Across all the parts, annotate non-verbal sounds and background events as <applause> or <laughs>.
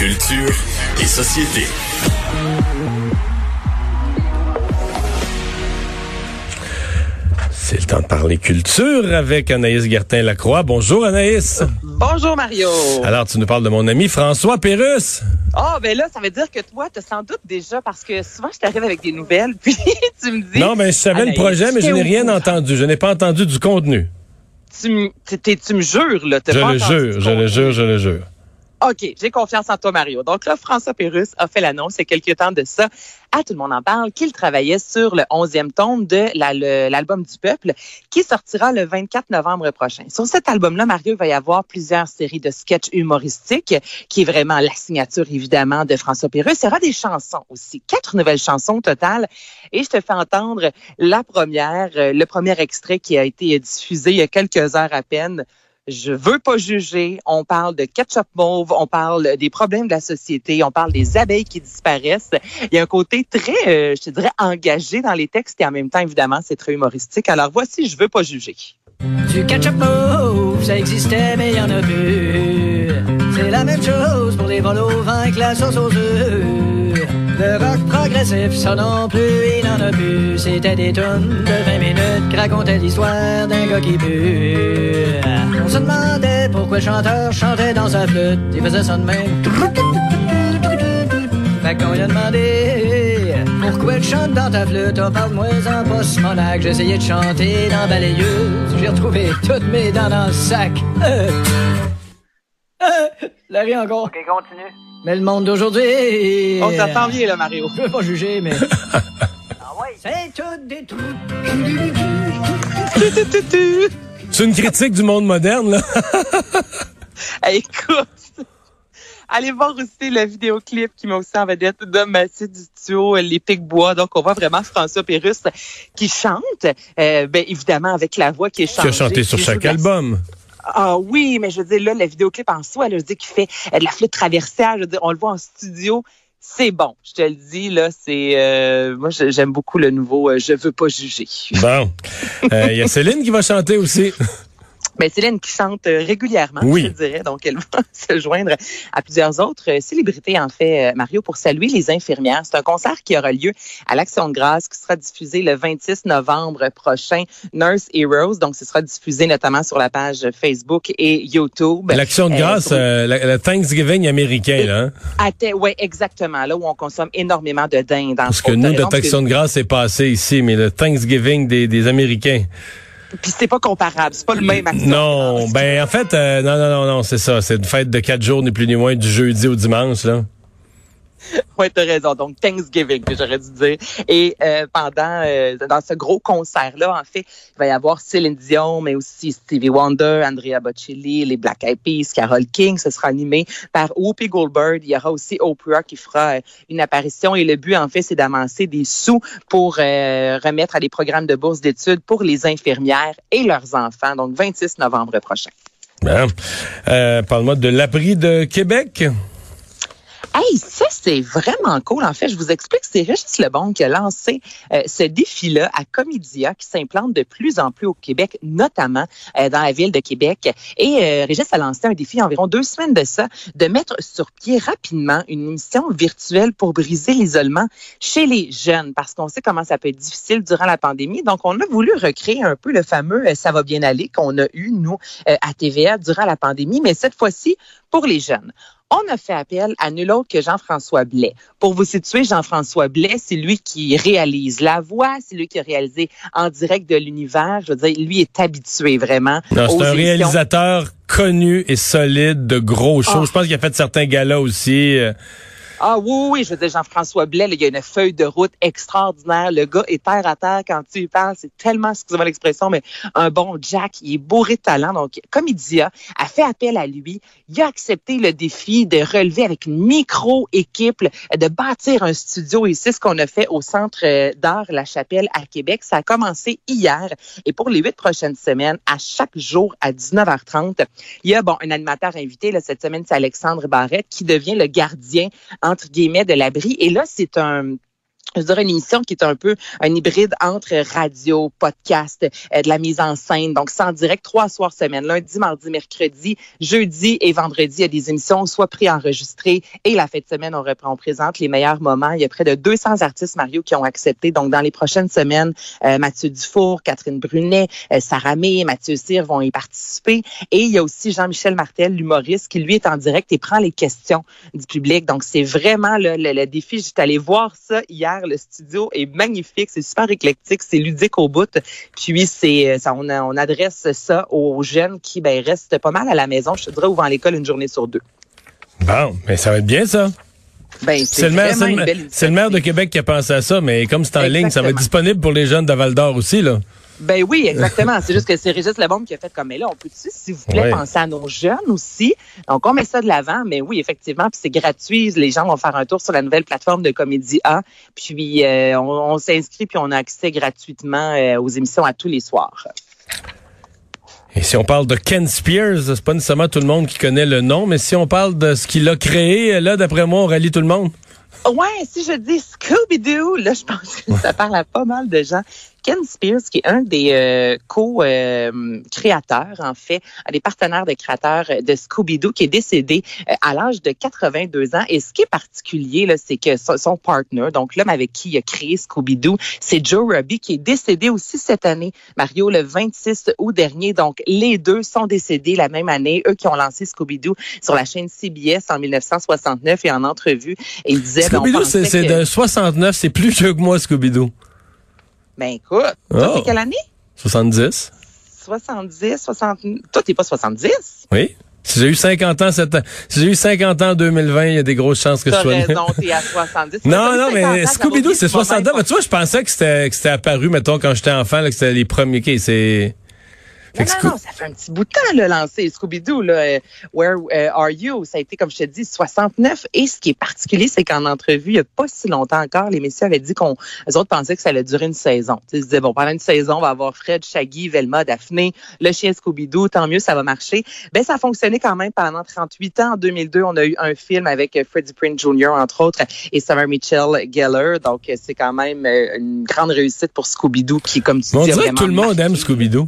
Culture et société. C'est le temps de parler culture avec Anaïs Gertin-Lacroix. Bonjour Anaïs. Bonjour Mario. Alors, tu nous parles de mon ami François Pérusse. Ah, ben là, ça veut dire que toi, t'as sans doute déjà, parce que souvent, je t'arrive avec des nouvelles, <laughs> puis tu me dis... Non, mais je savais le projet, mais je n'ai rien entendu. Je n'ai pas entendu du contenu. Tu me, tu jures, là. Je pas le entendu jure, je le jure, je le jure. OK, j'ai confiance en toi, Mario. Donc là, François Pérusse a fait l'annonce il y a quelques temps de ça. À tout le monde en parle, qu'il travaillait sur le 11e tome de l'album du peuple, qui sortira le 24 novembre prochain. Sur cet album-là, Mario, va y avoir plusieurs séries de sketchs humoristiques, qui est vraiment la signature, évidemment, de François Pérusse. Il y aura des chansons aussi, quatre nouvelles chansons au total. Et je te fais entendre la première, euh, le premier extrait qui a été diffusé il y a quelques heures à peine. Je veux pas juger. On parle de ketchup mauve, on parle des problèmes de la société, on parle des abeilles qui disparaissent. Il y a un côté très, euh, je te dirais, engagé dans les textes et en même temps, évidemment, c'est très humoristique. Alors voici, je veux pas juger. Du ketchup mauve, ça existait, mais y en a plus. C'est la même chose pour les vols au vin que la sauce aux œufs. Le rock progressif, ça non plus, il n'en a plus. C'était des tonnes de 20 minutes qui racontaient l'histoire d'un gars qui pue. On se demandait pourquoi le chanteur chantait dans sa flûte. Il faisait ça de même. Fait qu'on lui a demandé Pourquoi tu chantes dans ta flûte? Oh, parle-moi en pas Simonac J'ai essayé de chanter dans Balayeuse J'ai retrouvé toutes mes dents dans le sac euh. Euh, La rie encore OK, continue. Mais le monde d'aujourd'hui On s'attend bien, là, Mario. Je veux pas juger, mais <laughs> Ah ouais? C'est tout des trous C'est une critique du monde moderne, là. <laughs> Hey, écoute, allez voir aussi le vidéoclip qui m'a aussi en vedette de Massé du duo euh, Les Pics-Bois. Donc, on voit vraiment François Pérusse qui chante, euh, ben, évidemment avec la voix qui est Qui changée. a chanté sur qui chaque la- album. Ah oui, mais je veux dire, là, le vidéoclip en soi, là, je veux dire, qui fait euh, de la flûte traversière, je veux dire, on le voit en studio. C'est bon, je te le dis, là, c'est... euh, moi, j'aime beaucoup le nouveau euh, Je veux pas juger ». Bon. Euh, Il y a Céline qui va chanter aussi. <laughs> Mais Céline qui chante euh, régulièrement, Oui. je dirais. Donc, elle <laughs> va se joindre à plusieurs autres euh, célébrités, en fait, euh, Mario, pour saluer les infirmières. C'est un concert qui aura lieu à l'Action de grâce, qui sera diffusé le 26 novembre prochain, Nurse Heroes. Donc, ce sera diffusé notamment sur la page Facebook et YouTube. L'action de grâce, euh, le Thanksgiving américain, là. hein? Ouais, exactement, là où on consomme énormément de dinde. Parce que nous, notre action de grâce est passé ici, mais le Thanksgiving des, des Américains. Puis c'est pas comparable, c'est pas le même action. Non, ben en fait, euh, non, non, non, non, c'est ça. C'est une fête de quatre jours, ni plus ni moins, du jeudi au dimanche, là. <laughs> Oui, t'as raison. Donc, Thanksgiving, j'aurais dû dire. Et euh, pendant, euh, dans ce gros concert-là, en fait, il va y avoir Céline Dion, mais aussi Stevie Wonder, Andrea Bocelli, les Black Eyed Peas, Carole King. Ce sera animé par Whoopi Goldberg. Il y aura aussi Oprah qui fera euh, une apparition. Et le but, en fait, c'est d'amasser des sous pour euh, remettre à des programmes de bourse d'études pour les infirmières et leurs enfants. Donc, 26 novembre prochain. Bon. Euh, Parle-moi de l'abri de Québec. Hey, ça, c'est vraiment cool. En fait, je vous explique, c'est Régis Lebon qui a lancé euh, ce défi-là à Comédia qui s'implante de plus en plus au Québec, notamment euh, dans la ville de Québec. Et euh, Régis a lancé un défi environ deux semaines de ça, de mettre sur pied rapidement une émission virtuelle pour briser l'isolement chez les jeunes, parce qu'on sait comment ça peut être difficile durant la pandémie. Donc, on a voulu recréer un peu le fameux euh, Ça va bien aller qu'on a eu, nous, à TVA durant la pandémie, mais cette fois-ci pour les jeunes. On a fait appel à nul autre que Jean-François Blais. Pour vous situer, Jean-François Blais, c'est lui qui réalise la voix, c'est lui qui a réalisé en direct de l'univers. Je veux dire, lui est habitué vraiment. C'est un émissions. réalisateur connu et solide de gros shows. Ah. Je pense qu'il a fait certains galas aussi. Ah oui, oui, je veux dire, Jean-François Blais, là, il y a une feuille de route extraordinaire. Le gars est terre à terre quand tu parles. C'est tellement, excusez-moi l'expression, mais un bon Jack. Il est bourré de talent. Donc, comme il dit, a fait appel à lui. Il a accepté le défi de relever avec une micro-équipe, de bâtir un studio. Et c'est ce qu'on a fait au Centre euh, d'art La Chapelle à Québec. Ça a commencé hier. Et pour les huit prochaines semaines, à chaque jour à 19h30, il y a, bon, un animateur invité. Là, cette semaine, c'est Alexandre Barrette qui devient le gardien entre guillemets, de l'abri. Et là, c'est un je dirais une émission qui est un peu un hybride entre radio, podcast, euh, de la mise en scène. Donc, c'est en direct trois soirs semaine, lundi, mardi, mercredi, jeudi et vendredi. Il y a des émissions soit pré-enregistrées et la fête de semaine, on reprend, on présente les meilleurs moments. Il y a près de 200 artistes, Mario, qui ont accepté. Donc, dans les prochaines semaines, euh, Mathieu Dufour, Catherine Brunet, euh, Sarah May, Mathieu Cyr vont y participer. Et il y a aussi Jean-Michel Martel, l'humoriste, qui lui est en direct et prend les questions du public. Donc, c'est vraiment le, le, le défi. J'étais allé voir ça hier le studio est magnifique, c'est super éclectique, c'est ludique au bout. Puis c'est euh, ça, on, on, adresse ça aux jeunes qui ben, restent pas mal à la maison, je te dirais, ou vont à l'école une journée sur deux. Bon, mais ça va être bien ça. Ben, c'est le, maire, le, le maire de Québec qui a pensé à ça, mais comme c'est en ligne, ça va être disponible pour les jeunes de Val d'Or aussi, là. Ben oui, exactement. c'est juste que c'est Régis Lebombe qui a fait comme, mais là, on peut-tu, s'il vous plaît, penser à nos jeunes aussi? Donc, on met ça de l'avant, mais oui, effectivement, puis c'est gratuit. Les gens vont faire un tour sur la nouvelle plateforme de Comédie A, puis euh, on, s'inscrit, puis on a accès gratuitement euh, aux émissions à tous les soirs. Et si on parle de Ken Spears, c'est pas nécessairement tout le monde qui connaît le nom, mais si on parle de ce qu'il a créé, là, d'après moi, on rallie tout le monde. Ouais, si je dis Scooby-Doo, là, je pense que ça parle à pas mal de gens. Ken Spears, qui est un des euh, co-créateurs, en fait, un des partenaires de créateurs de Scooby-Doo, qui est décédé euh, à l'âge de 82 ans. Et ce qui est particulier, là, c'est que son, partner, donc l'homme avec qui il a créé Scooby-Doo, c'est Joe Ruby, qui est décédé aussi cette année, Mario, le 26 août dernier. Donc, les deux sont décédés la même année. Eux qui ont lancé Scooby-Doo sur la chaîne CBS en 1969 et en entrevue. Et ils disaient... Ben, Scooby-Doo, c'est de 69, c'est plus vieux que moi, Scooby-Doo. Ben écoute, toi, t'es oh. quelle année? 70. 70, 60. Toi, t'es pas 70? Oui. Si j'ai eu 50 ans cette si j'ai eu 50 ans en 2020, il y a des grosses chances que je sois raison, t'es à 70. <laughs> non, non, mais Scooby-Doo, c'est 60 ans. Mais tu vois, je pensais que c'était, que c'était apparu, mettons, quand j'étais enfant, là, que c'était les premiers. Okay, c'est, non, non, non, ça fait un petit bout de temps, le lancer Scooby-Doo, là, euh, Where euh, Are You? Ça a été, comme je te dis, 69. Et ce qui est particulier, c'est qu'en entrevue, il n'y a pas si longtemps encore, les messieurs avaient dit qu'on, les autres pensaient que ça allait durer une saison. ils se disaient, bon, pendant une saison, on va avoir Fred, Shaggy, Velma, Daphné, le chien Scooby-Doo, tant mieux, ça va marcher. Ben, ça a fonctionné quand même pendant 38 ans. En 2002, on a eu un film avec euh, Freddie Prinze Jr., entre autres, et Summer Mitchell Geller. Donc, c'est quand même une grande réussite pour Scooby-Doo qui, comme tu on dis, tout le monde aime Scooby-Doo.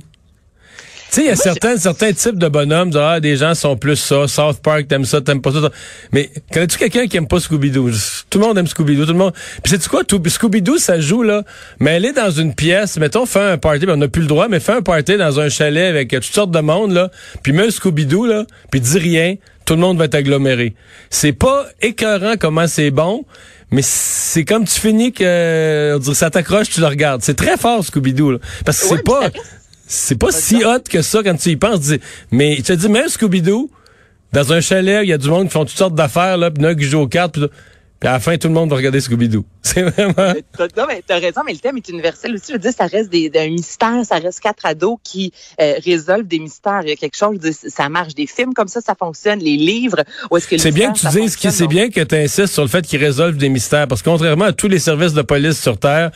Tu sais, il y a certains, certains types de bonhommes, ah, des gens sont plus ça, South Park, t'aimes ça, t'aimes pas ça. Mais connais-tu quelqu'un qui aime pas Scooby-Doo? Tout le monde aime Scooby-Doo, tout le monde. Puis sais-tu quoi? Scooby-Doo, ça joue, là. Mais elle est dans une pièce, mettons, fait un party, ben, on n'a plus le droit, mais fait un party dans un chalet avec toutes sortes de monde, là. Puis mets un Scooby-Doo, là, puis dis rien, tout le monde va être aggloméré. C'est pas écœurant comment c'est bon, mais c'est comme tu finis que ça t'accroche, tu le regardes. C'est très fort Scooby-Doo, parce que c'est pas c'est pas si hot que ça quand tu y penses. Mais tu te dis, même Scooby-Doo, dans un chalet, il y a du monde qui font toutes sortes d'affaires, là, puis qui joue aux cartes, puis à la fin, tout le monde va regarder Scooby-Doo. <laughs> C'est vraiment... Non, mais t'as raison, mais le thème est universel aussi. Je veux dire, ça reste des, un mystère, ça reste quatre ados qui euh, résolvent des mystères. Il y a quelque chose, ça marche. Des films comme ça, ça fonctionne. Les livres, où est-ce que C'est bien que tu dises que c'est bien que tu insistes sur le fait qu'ils résolvent des mystères. Parce que contrairement à tous les services de police sur Terre,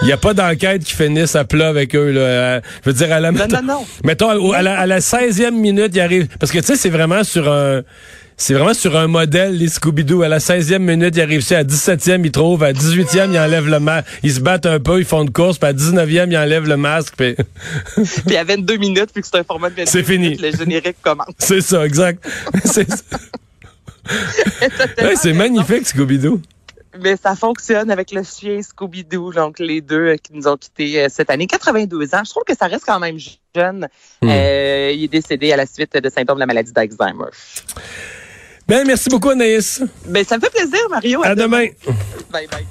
il n'y a pas d'enquête qui finisse à plat avec eux. Là. Je veux dire, à la... Non, non, non. Mettons, à la, à la 16e minute, il arrive... Parce que, tu sais, c'est vraiment sur un... C'est vraiment sur un modèle, les Scooby-Doo. À la 16e minute, il arrive à 17e, il trouve. À 18e, il enlève le masque. Ils se battent un peu, ils font une course. Puis à 19e, il enlève le masque. Puis, <laughs> puis à 22 minutes, puis que c'est un format de 22 C'est fini. le générique commence. C'est ça, exact. <laughs> c'est ouais, magnifique, Scooby-Doo. Mais ça fonctionne avec le chien Scooby-Doo, donc les deux euh, qui nous ont quittés euh, cette année. 82 ans, je trouve que ça reste quand même jeune. Hmm. Euh, il est décédé à la suite de symptômes de la maladie d'Alzheimer. Ben, merci beaucoup, Anaïs. Ben, ça me fait plaisir, Mario. À, demain. Bye bye.